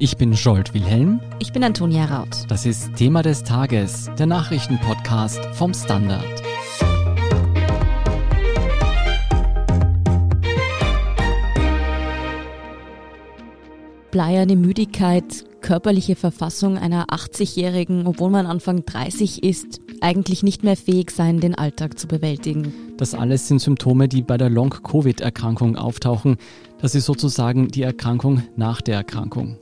Ich bin Scholt Wilhelm. Ich bin Antonia Raut. Das ist Thema des Tages, der Nachrichtenpodcast vom Standard. Bleierne Müdigkeit, körperliche Verfassung einer 80-Jährigen, obwohl man Anfang 30 ist, eigentlich nicht mehr fähig sein, den Alltag zu bewältigen. Das alles sind Symptome, die bei der Long-Covid-Erkrankung auftauchen. Das ist sozusagen die Erkrankung nach der Erkrankung.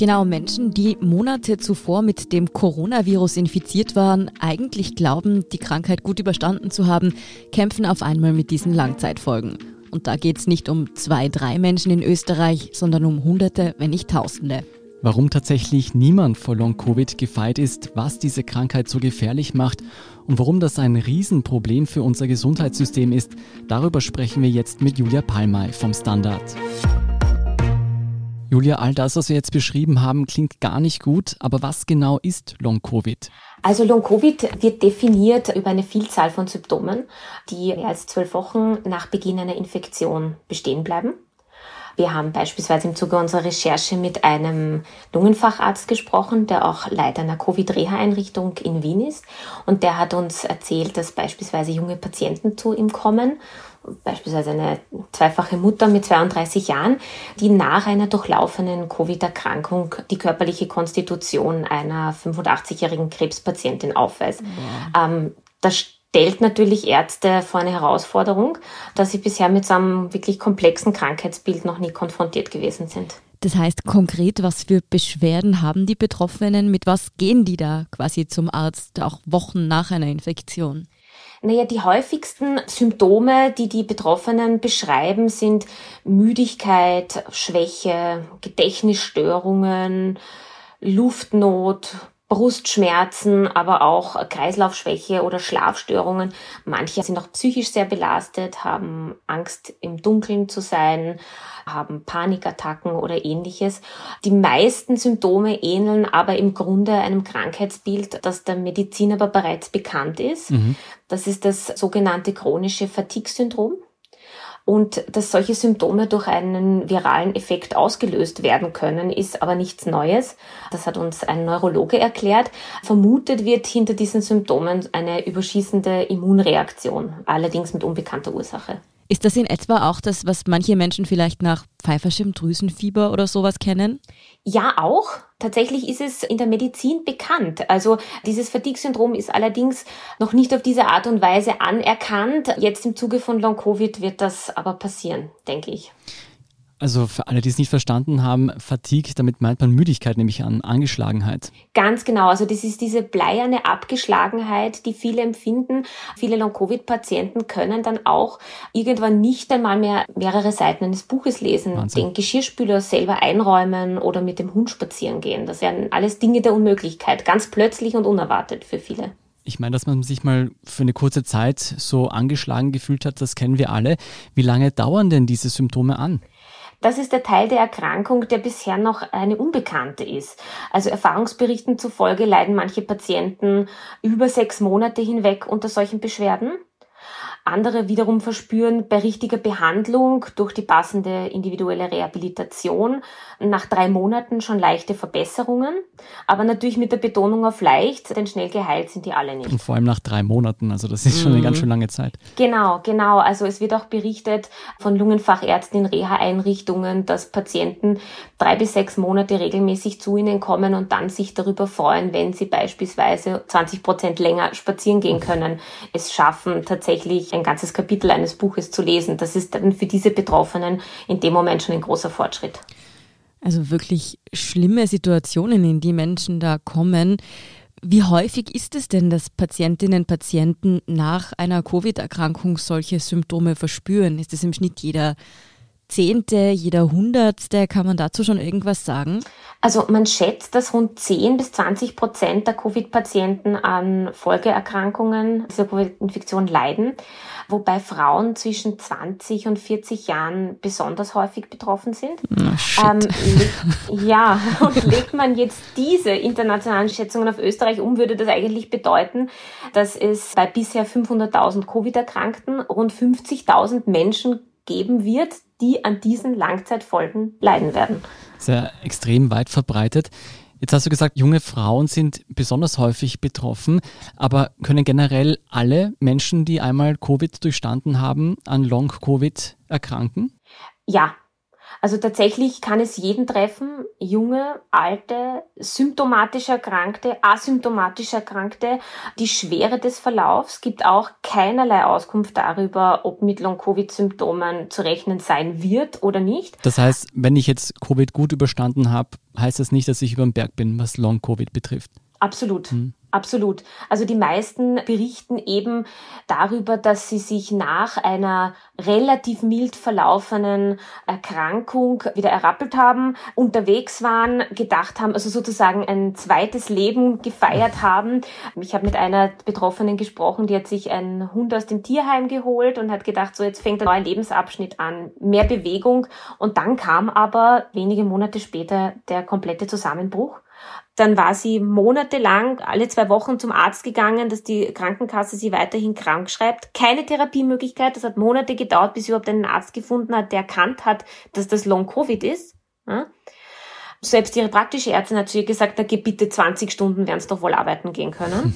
Genau, Menschen, die Monate zuvor mit dem Coronavirus infiziert waren, eigentlich glauben, die Krankheit gut überstanden zu haben, kämpfen auf einmal mit diesen Langzeitfolgen. Und da geht es nicht um zwei, drei Menschen in Österreich, sondern um Hunderte, wenn nicht Tausende. Warum tatsächlich niemand vor Long-Covid gefeit ist, was diese Krankheit so gefährlich macht und warum das ein Riesenproblem für unser Gesundheitssystem ist, darüber sprechen wir jetzt mit Julia Palmay vom Standard. Julia, all das, was wir jetzt beschrieben haben, klingt gar nicht gut, aber was genau ist Long-Covid? Also Long-Covid wird definiert über eine Vielzahl von Symptomen, die mehr als zwölf Wochen nach Beginn einer Infektion bestehen bleiben. Wir haben beispielsweise im Zuge unserer Recherche mit einem Lungenfacharzt gesprochen, der auch Leiter einer Covid-Reha-Einrichtung in Wien ist. Und der hat uns erzählt, dass beispielsweise junge Patienten zu ihm kommen beispielsweise eine zweifache Mutter mit 32 Jahren, die nach einer durchlaufenen Covid-Erkrankung die körperliche Konstitution einer 85-jährigen Krebspatientin aufweist. Ähm, das stellt natürlich Ärzte vor eine Herausforderung, dass sie bisher mit so einem wirklich komplexen Krankheitsbild noch nie konfrontiert gewesen sind. Das heißt konkret, was für Beschwerden haben die Betroffenen? Mit was gehen die da quasi zum Arzt, auch Wochen nach einer Infektion? Naja, die häufigsten Symptome, die die Betroffenen beschreiben, sind Müdigkeit, Schwäche, Gedächtnisstörungen, Luftnot, Brustschmerzen, aber auch Kreislaufschwäche oder Schlafstörungen. Manche sind auch psychisch sehr belastet, haben Angst im Dunkeln zu sein, haben Panikattacken oder ähnliches. Die meisten Symptome ähneln aber im Grunde einem Krankheitsbild, das der Medizin aber bereits bekannt ist. Mhm. Das ist das sogenannte chronische Fatigue-Syndrom und dass solche Symptome durch einen viralen Effekt ausgelöst werden können, ist aber nichts Neues. Das hat uns ein Neurologe erklärt. Vermutet wird hinter diesen Symptomen eine überschießende Immunreaktion, allerdings mit unbekannter Ursache. Ist das in etwa auch das, was manche Menschen vielleicht nach Pfeiferschirmdrüsenfieber oder sowas kennen? Ja, auch. Tatsächlich ist es in der Medizin bekannt. Also dieses Fatigue-Syndrom ist allerdings noch nicht auf diese Art und Weise anerkannt. Jetzt im Zuge von Long-Covid wird das aber passieren, denke ich. Also für alle, die es nicht verstanden haben, Fatigue, damit meint man Müdigkeit, nämlich an Angeschlagenheit. Ganz genau. Also das ist diese bleierne Abgeschlagenheit, die viele empfinden. Viele Long-Covid-Patienten können dann auch irgendwann nicht einmal mehr mehrere Seiten eines Buches lesen, Wahnsinn. den Geschirrspüler selber einräumen oder mit dem Hund spazieren gehen. Das wären alles Dinge der Unmöglichkeit. Ganz plötzlich und unerwartet für viele. Ich meine, dass man sich mal für eine kurze Zeit so angeschlagen gefühlt hat, das kennen wir alle. Wie lange dauern denn diese Symptome an? Das ist der Teil der Erkrankung, der bisher noch eine unbekannte ist. Also Erfahrungsberichten zufolge leiden manche Patienten über sechs Monate hinweg unter solchen Beschwerden. Andere wiederum verspüren bei richtiger Behandlung durch die passende individuelle Rehabilitation nach drei Monaten schon leichte Verbesserungen, aber natürlich mit der Betonung auf leicht, denn schnell geheilt sind die alle nicht. Und vor allem nach drei Monaten, also das ist schon eine ganz mhm. schön lange Zeit. Genau, genau. Also es wird auch berichtet von Lungenfachärzten in Reha-Einrichtungen, dass Patienten drei bis sechs Monate regelmäßig zu ihnen kommen und dann sich darüber freuen, wenn sie beispielsweise 20 Prozent länger spazieren gehen können, es schaffen tatsächlich ein ganzes Kapitel eines Buches zu lesen. Das ist dann für diese Betroffenen in dem Moment schon ein großer Fortschritt. Also wirklich schlimme Situationen, in die Menschen da kommen. Wie häufig ist es denn, dass Patientinnen und Patienten nach einer Covid-Erkrankung solche Symptome verspüren? Ist es im Schnitt jeder Zehnte, jeder Hundertste? Kann man dazu schon irgendwas sagen? Also man schätzt, dass rund 10 bis 20 Prozent der Covid-Patienten an Folgeerkrankungen dieser Covid-Infektion leiden, wobei Frauen zwischen 20 und 40 Jahren besonders häufig betroffen sind. Oh, ähm, ja, und legt man jetzt diese internationalen Schätzungen auf Österreich um, würde das eigentlich bedeuten, dass es bei bisher 500.000 Covid-Erkrankten rund 50.000 Menschen geben wird, die an diesen Langzeitfolgen leiden werden. Sehr extrem weit verbreitet. Jetzt hast du gesagt, junge Frauen sind besonders häufig betroffen, aber können generell alle Menschen, die einmal Covid durchstanden haben, an Long-Covid erkranken? Ja, also tatsächlich kann es jeden treffen, junge, alte, symptomatisch Erkrankte, asymptomatisch Erkrankte. Die Schwere des Verlaufs gibt auch keinerlei Auskunft darüber, ob mit Long-Covid-Symptomen zu rechnen sein wird oder nicht. Das heißt, wenn ich jetzt Covid gut überstanden habe, heißt das nicht, dass ich über den Berg bin, was Long-Covid betrifft. Absolut. Hm. Absolut. Also die meisten berichten eben darüber, dass sie sich nach einer relativ mild verlaufenen Erkrankung wieder errappelt haben, unterwegs waren, gedacht haben, also sozusagen ein zweites Leben gefeiert haben. Ich habe mit einer Betroffenen gesprochen, die hat sich einen Hund aus dem Tierheim geholt und hat gedacht, so jetzt fängt ein neuer Lebensabschnitt an, mehr Bewegung. Und dann kam aber wenige Monate später der komplette Zusammenbruch. Dann war sie monatelang alle zwei Wochen zum Arzt gegangen, dass die Krankenkasse sie weiterhin krank schreibt. Keine Therapiemöglichkeit. Das hat Monate gedauert, bis sie überhaupt einen Arzt gefunden hat, der erkannt hat, dass das Long-Covid ist. Selbst ihre praktische Ärztin hat zu ihr gesagt, geh bitte 20 Stunden, werden es doch wohl arbeiten gehen können.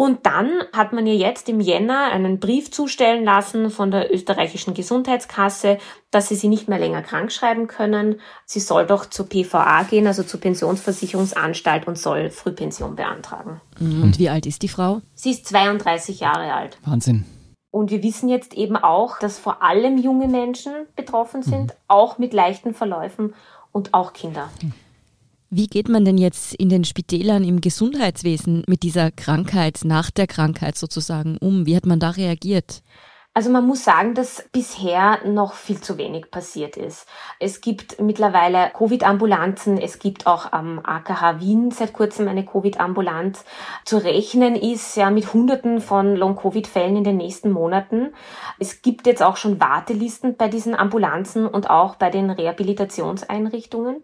Und dann hat man ihr jetzt im Jänner einen Brief zustellen lassen von der österreichischen Gesundheitskasse, dass sie sie nicht mehr länger krank schreiben können. Sie soll doch zur PVA gehen, also zur Pensionsversicherungsanstalt und soll Frühpension beantragen. Mhm. Und wie alt ist die Frau? Sie ist 32 Jahre alt. Wahnsinn. Und wir wissen jetzt eben auch, dass vor allem junge Menschen betroffen sind, mhm. auch mit leichten Verläufen und auch Kinder. Mhm. Wie geht man denn jetzt in den Spitälern im Gesundheitswesen mit dieser Krankheit, nach der Krankheit sozusagen um? Wie hat man da reagiert? Also man muss sagen, dass bisher noch viel zu wenig passiert ist. Es gibt mittlerweile Covid-Ambulanzen, es gibt auch am AKH Wien seit kurzem eine Covid-Ambulanz. Zu rechnen ist ja mit Hunderten von Long-Covid-Fällen in den nächsten Monaten. Es gibt jetzt auch schon Wartelisten bei diesen Ambulanzen und auch bei den Rehabilitationseinrichtungen.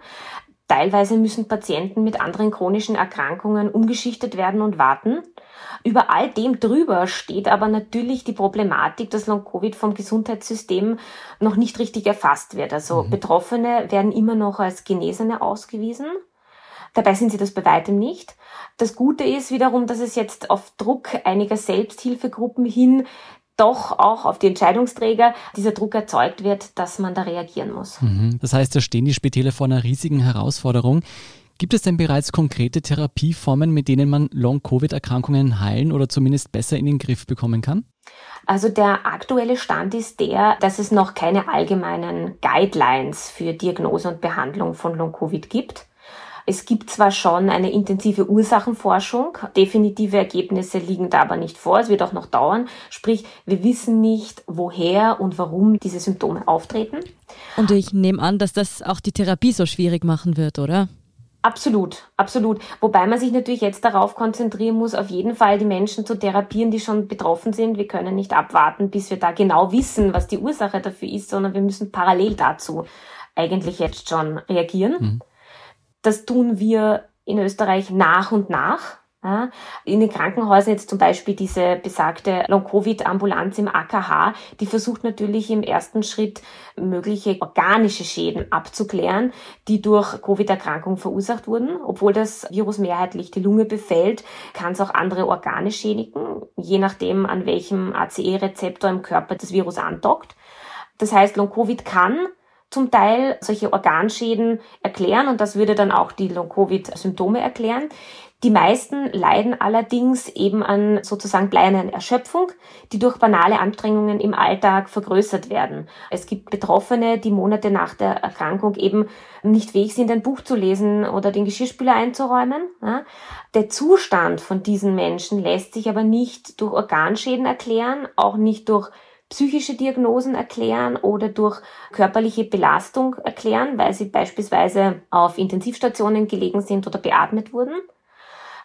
Teilweise müssen Patienten mit anderen chronischen Erkrankungen umgeschichtet werden und warten. Über all dem drüber steht aber natürlich die Problematik, dass Long-Covid vom Gesundheitssystem noch nicht richtig erfasst wird. Also mhm. Betroffene werden immer noch als Genesene ausgewiesen. Dabei sind sie das bei weitem nicht. Das Gute ist wiederum, dass es jetzt auf Druck einiger Selbsthilfegruppen hin doch auch auf die Entscheidungsträger dieser Druck erzeugt wird, dass man da reagieren muss. Mhm. Das heißt, da stehen die Spitäle vor einer riesigen Herausforderung. Gibt es denn bereits konkrete Therapieformen, mit denen man Long-Covid-Erkrankungen heilen oder zumindest besser in den Griff bekommen kann? Also der aktuelle Stand ist der, dass es noch keine allgemeinen Guidelines für Diagnose und Behandlung von Long-Covid gibt. Es gibt zwar schon eine intensive Ursachenforschung, definitive Ergebnisse liegen da aber nicht vor, es wird auch noch dauern, sprich wir wissen nicht, woher und warum diese Symptome auftreten. Und ich nehme an, dass das auch die Therapie so schwierig machen wird, oder? Absolut, absolut. Wobei man sich natürlich jetzt darauf konzentrieren muss, auf jeden Fall die Menschen zu therapieren, die schon betroffen sind. Wir können nicht abwarten, bis wir da genau wissen, was die Ursache dafür ist, sondern wir müssen parallel dazu eigentlich jetzt schon reagieren. Mhm. Das tun wir in Österreich nach und nach. In den Krankenhäusern jetzt zum Beispiel diese besagte Long-Covid-Ambulanz im AKH, die versucht natürlich im ersten Schritt mögliche organische Schäden abzuklären, die durch Covid-Erkrankung verursacht wurden. Obwohl das Virus mehrheitlich die Lunge befällt, kann es auch andere Organe schädigen, je nachdem an welchem ACE-Rezeptor im Körper das Virus andockt. Das heißt, Long-Covid kann zum Teil solche Organschäden erklären und das würde dann auch die Long-Covid-Symptome erklären. Die meisten leiden allerdings eben an sozusagen bleiernen Erschöpfung, die durch banale Anstrengungen im Alltag vergrößert werden. Es gibt Betroffene, die Monate nach der Erkrankung eben nicht fähig sind, ein Buch zu lesen oder den Geschirrspüler einzuräumen. Der Zustand von diesen Menschen lässt sich aber nicht durch Organschäden erklären, auch nicht durch psychische Diagnosen erklären oder durch körperliche Belastung erklären, weil sie beispielsweise auf Intensivstationen gelegen sind oder beatmet wurden.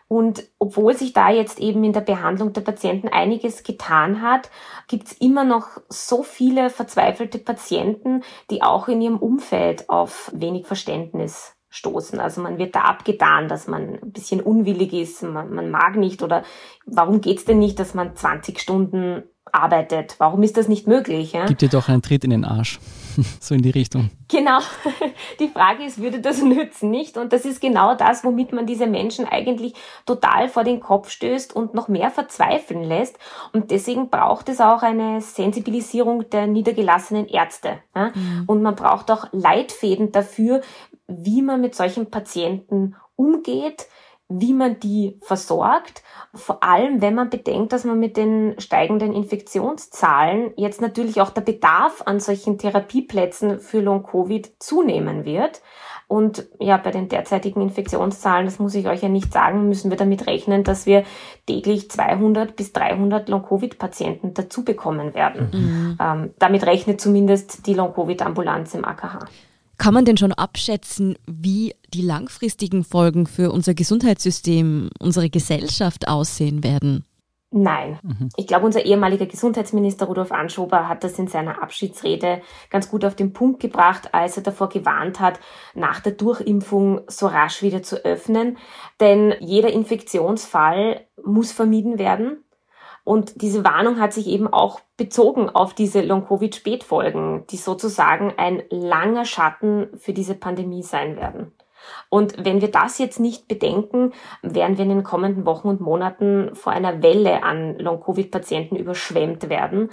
Und obwohl sich da jetzt eben in der Behandlung der Patienten einiges getan hat, gibt es immer noch so viele verzweifelte Patienten, die auch in ihrem Umfeld auf wenig Verständnis stoßen. Also man wird da abgetan, dass man ein bisschen unwillig ist, man, man mag nicht oder warum geht's denn nicht, dass man 20 Stunden arbeitet. Warum ist das nicht möglich? Ja? Gib dir doch einen Tritt in den Arsch. so in die Richtung. Genau. Die Frage ist, würde das nützen, nicht? Und das ist genau das, womit man diese Menschen eigentlich total vor den Kopf stößt und noch mehr verzweifeln lässt. Und deswegen braucht es auch eine Sensibilisierung der niedergelassenen Ärzte. Ja? Mhm. Und man braucht auch Leitfäden dafür, wie man mit solchen Patienten umgeht, wie man die versorgt. Vor allem, wenn man bedenkt, dass man mit den steigenden Infektionszahlen jetzt natürlich auch der Bedarf an solchen Therapieplätzen für Long-Covid zunehmen wird. Und ja, bei den derzeitigen Infektionszahlen, das muss ich euch ja nicht sagen, müssen wir damit rechnen, dass wir täglich 200 bis 300 Long-Covid-Patienten dazu bekommen werden. Mhm. Ähm, damit rechnet zumindest die Long-Covid-Ambulanz im AKH. Kann man denn schon abschätzen, wie die langfristigen Folgen für unser Gesundheitssystem, unsere Gesellschaft aussehen werden? Nein. Mhm. Ich glaube, unser ehemaliger Gesundheitsminister Rudolf Anschober hat das in seiner Abschiedsrede ganz gut auf den Punkt gebracht, als er davor gewarnt hat, nach der Durchimpfung so rasch wieder zu öffnen. Denn jeder Infektionsfall muss vermieden werden. Und diese Warnung hat sich eben auch bezogen auf diese Long-Covid-Spätfolgen, die sozusagen ein langer Schatten für diese Pandemie sein werden. Und wenn wir das jetzt nicht bedenken, werden wir in den kommenden Wochen und Monaten vor einer Welle an Long-Covid-Patienten überschwemmt werden.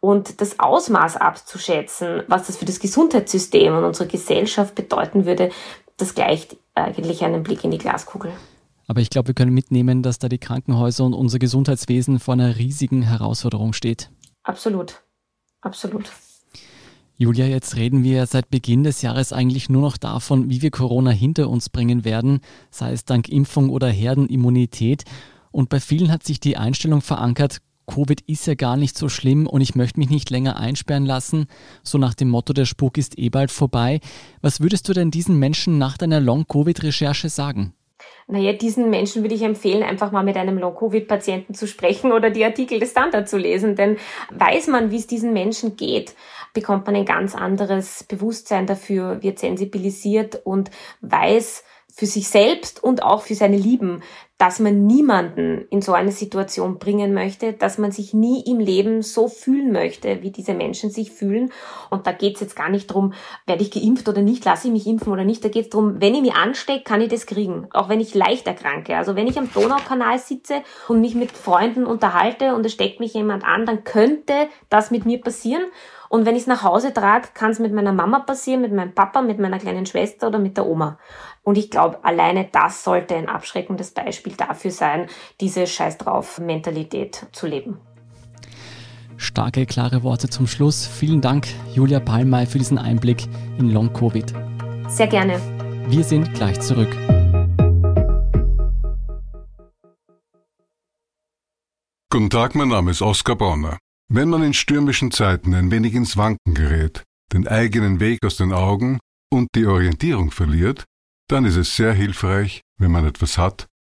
Und das Ausmaß abzuschätzen, was das für das Gesundheitssystem und unsere Gesellschaft bedeuten würde, das gleicht eigentlich einem Blick in die Glaskugel. Aber ich glaube, wir können mitnehmen, dass da die Krankenhäuser und unser Gesundheitswesen vor einer riesigen Herausforderung steht. Absolut. Absolut. Julia, jetzt reden wir seit Beginn des Jahres eigentlich nur noch davon, wie wir Corona hinter uns bringen werden, sei es dank Impfung oder Herdenimmunität. Und bei vielen hat sich die Einstellung verankert, Covid ist ja gar nicht so schlimm und ich möchte mich nicht länger einsperren lassen, so nach dem Motto, der Spuk ist eh bald vorbei. Was würdest du denn diesen Menschen nach deiner Long-Covid-Recherche sagen? Naja, diesen Menschen würde ich empfehlen, einfach mal mit einem Long-Covid-Patienten zu sprechen oder die Artikel des Standard zu lesen. Denn weiß man, wie es diesen Menschen geht, bekommt man ein ganz anderes Bewusstsein dafür, wird sensibilisiert und weiß, für sich selbst und auch für seine Lieben, dass man niemanden in so eine Situation bringen möchte, dass man sich nie im Leben so fühlen möchte, wie diese Menschen sich fühlen. Und da geht es jetzt gar nicht drum, werde ich geimpft oder nicht, lasse ich mich impfen oder nicht. Da geht es darum, wenn ich mich anstecke, kann ich das kriegen, auch wenn ich leicht erkranke. Also wenn ich am Donaukanal sitze und mich mit Freunden unterhalte und es steckt mich jemand an, dann könnte das mit mir passieren. Und wenn ich es nach Hause trage, kann es mit meiner Mama passieren, mit meinem Papa, mit meiner kleinen Schwester oder mit der Oma. Und ich glaube, alleine das sollte ein abschreckendes Beispiel dafür sein, diese Scheiß drauf Mentalität zu leben. Starke, klare Worte zum Schluss. Vielen Dank, Julia Palmay, für diesen Einblick in Long Covid. Sehr gerne. Wir sind gleich zurück. Guten Tag, mein Name ist Oskar Bonner. Wenn man in stürmischen Zeiten ein wenig ins Wanken gerät, den eigenen Weg aus den Augen und die Orientierung verliert, dann ist es sehr hilfreich, wenn man etwas hat,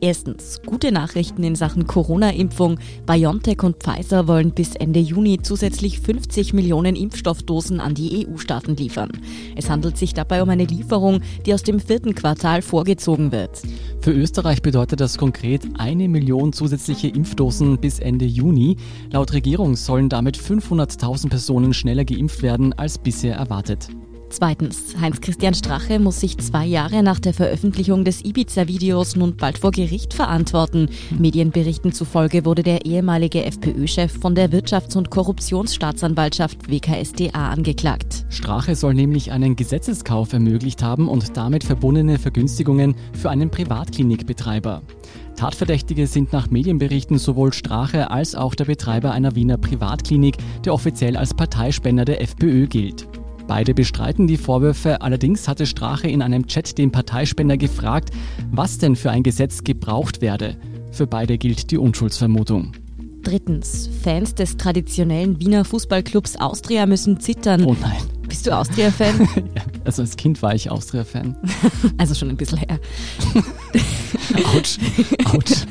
Erstens, gute Nachrichten in Sachen Corona-Impfung. BioNTech und Pfizer wollen bis Ende Juni zusätzlich 50 Millionen Impfstoffdosen an die EU-Staaten liefern. Es handelt sich dabei um eine Lieferung, die aus dem vierten Quartal vorgezogen wird. Für Österreich bedeutet das konkret eine Million zusätzliche Impfdosen bis Ende Juni. Laut Regierung sollen damit 500.000 Personen schneller geimpft werden als bisher erwartet. Zweitens, Heinz-Christian Strache muss sich zwei Jahre nach der Veröffentlichung des Ibiza-Videos nun bald vor Gericht verantworten. Medienberichten zufolge wurde der ehemalige FPÖ-Chef von der Wirtschafts- und Korruptionsstaatsanwaltschaft WKSDA angeklagt. Strache soll nämlich einen Gesetzeskauf ermöglicht haben und damit verbundene Vergünstigungen für einen Privatklinikbetreiber. Tatverdächtige sind nach Medienberichten sowohl Strache als auch der Betreiber einer Wiener Privatklinik, der offiziell als Parteispender der FPÖ gilt. Beide bestreiten die Vorwürfe, allerdings hatte Strache in einem Chat den Parteispender gefragt, was denn für ein Gesetz gebraucht werde. Für beide gilt die Unschuldsvermutung. Drittens, Fans des traditionellen Wiener Fußballclubs Austria müssen zittern. Oh nein. Bist du Austria-Fan? ja, also als Kind war ich Austria-Fan. also schon ein bisschen her. Autsch. Autsch.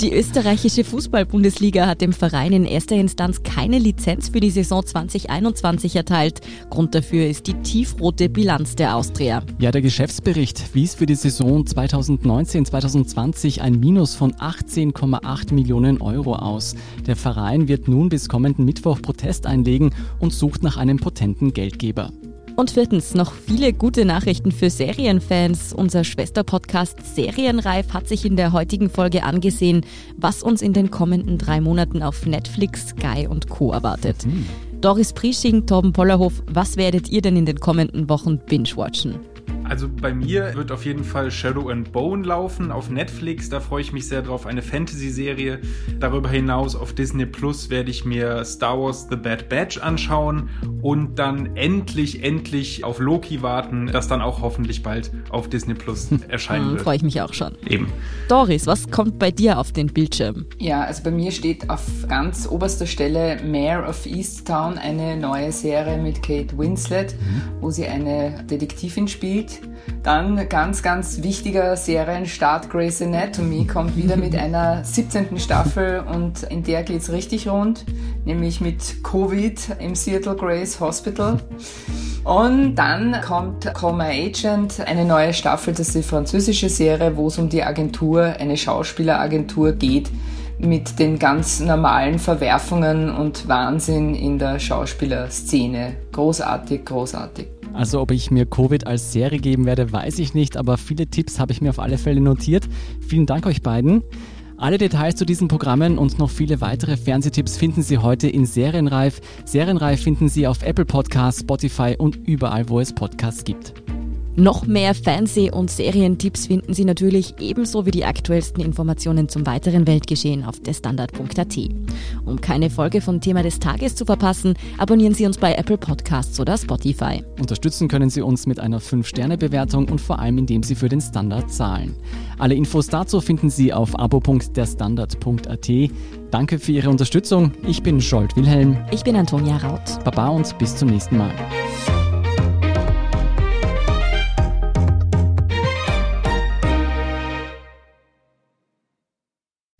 Die österreichische Fußball-Bundesliga hat dem Verein in erster Instanz keine Lizenz für die Saison 2021 erteilt. Grund dafür ist die tiefrote Bilanz der Austria. Ja, der Geschäftsbericht wies für die Saison 2019-2020 ein Minus von 18,8 Millionen Euro aus. Der Verein wird nun bis kommenden Mittwoch Protest einlegen und sucht nach einem potenten Geldgeber. Und viertens, noch viele gute Nachrichten für Serienfans. Unser Schwesterpodcast Serienreif hat sich in der heutigen Folge angesehen, was uns in den kommenden drei Monaten auf Netflix, Sky und Co. erwartet. Mhm. Doris Priesching, Torben Pollerhof, was werdet ihr denn in den kommenden Wochen binge-watchen? Also bei mir wird auf jeden Fall Shadow and Bone laufen auf Netflix. Da freue ich mich sehr drauf. Eine Fantasy-Serie. Darüber hinaus auf Disney Plus werde ich mir Star Wars The Bad Batch anschauen und dann endlich, endlich auf Loki warten, das dann auch hoffentlich bald auf Disney Plus erscheinen wird. Freue ich mich auch schon. Eben. Doris, was kommt bei dir auf den Bildschirm? Ja, also bei mir steht auf ganz oberster Stelle Mayor of Easttown, eine neue Serie mit Kate Winslet, mhm. wo sie eine Detektivin spielt dann ganz, ganz wichtiger Serienstart Grey's Anatomy kommt wieder mit einer 17. Staffel und in der geht es richtig rund, nämlich mit Covid im Seattle Grace Hospital. Und dann kommt Call My Agent, eine neue Staffel, das ist die französische Serie, wo es um die Agentur, eine Schauspieleragentur geht, mit den ganz normalen Verwerfungen und Wahnsinn in der Schauspielerszene. Großartig, großartig. Also ob ich mir Covid als Serie geben werde, weiß ich nicht, aber viele Tipps habe ich mir auf alle Fälle notiert. Vielen Dank euch beiden. Alle Details zu diesen Programmen und noch viele weitere Fernsehtipps finden Sie heute in Serienreif. Serienreif finden Sie auf Apple Podcasts, Spotify und überall, wo es Podcasts gibt. Noch mehr Fernseh- und Serientipps finden Sie natürlich ebenso wie die aktuellsten Informationen zum weiteren Weltgeschehen auf derstandard.at. Um keine Folge von Thema des Tages zu verpassen, abonnieren Sie uns bei Apple Podcasts oder Spotify. Unterstützen können Sie uns mit einer 5-Sterne-Bewertung und vor allem indem Sie für den Standard zahlen. Alle Infos dazu finden Sie auf abo.derstandard.at. Danke für Ihre Unterstützung. Ich bin Scholt Wilhelm. Ich bin Antonia Raut. Baba und bis zum nächsten Mal.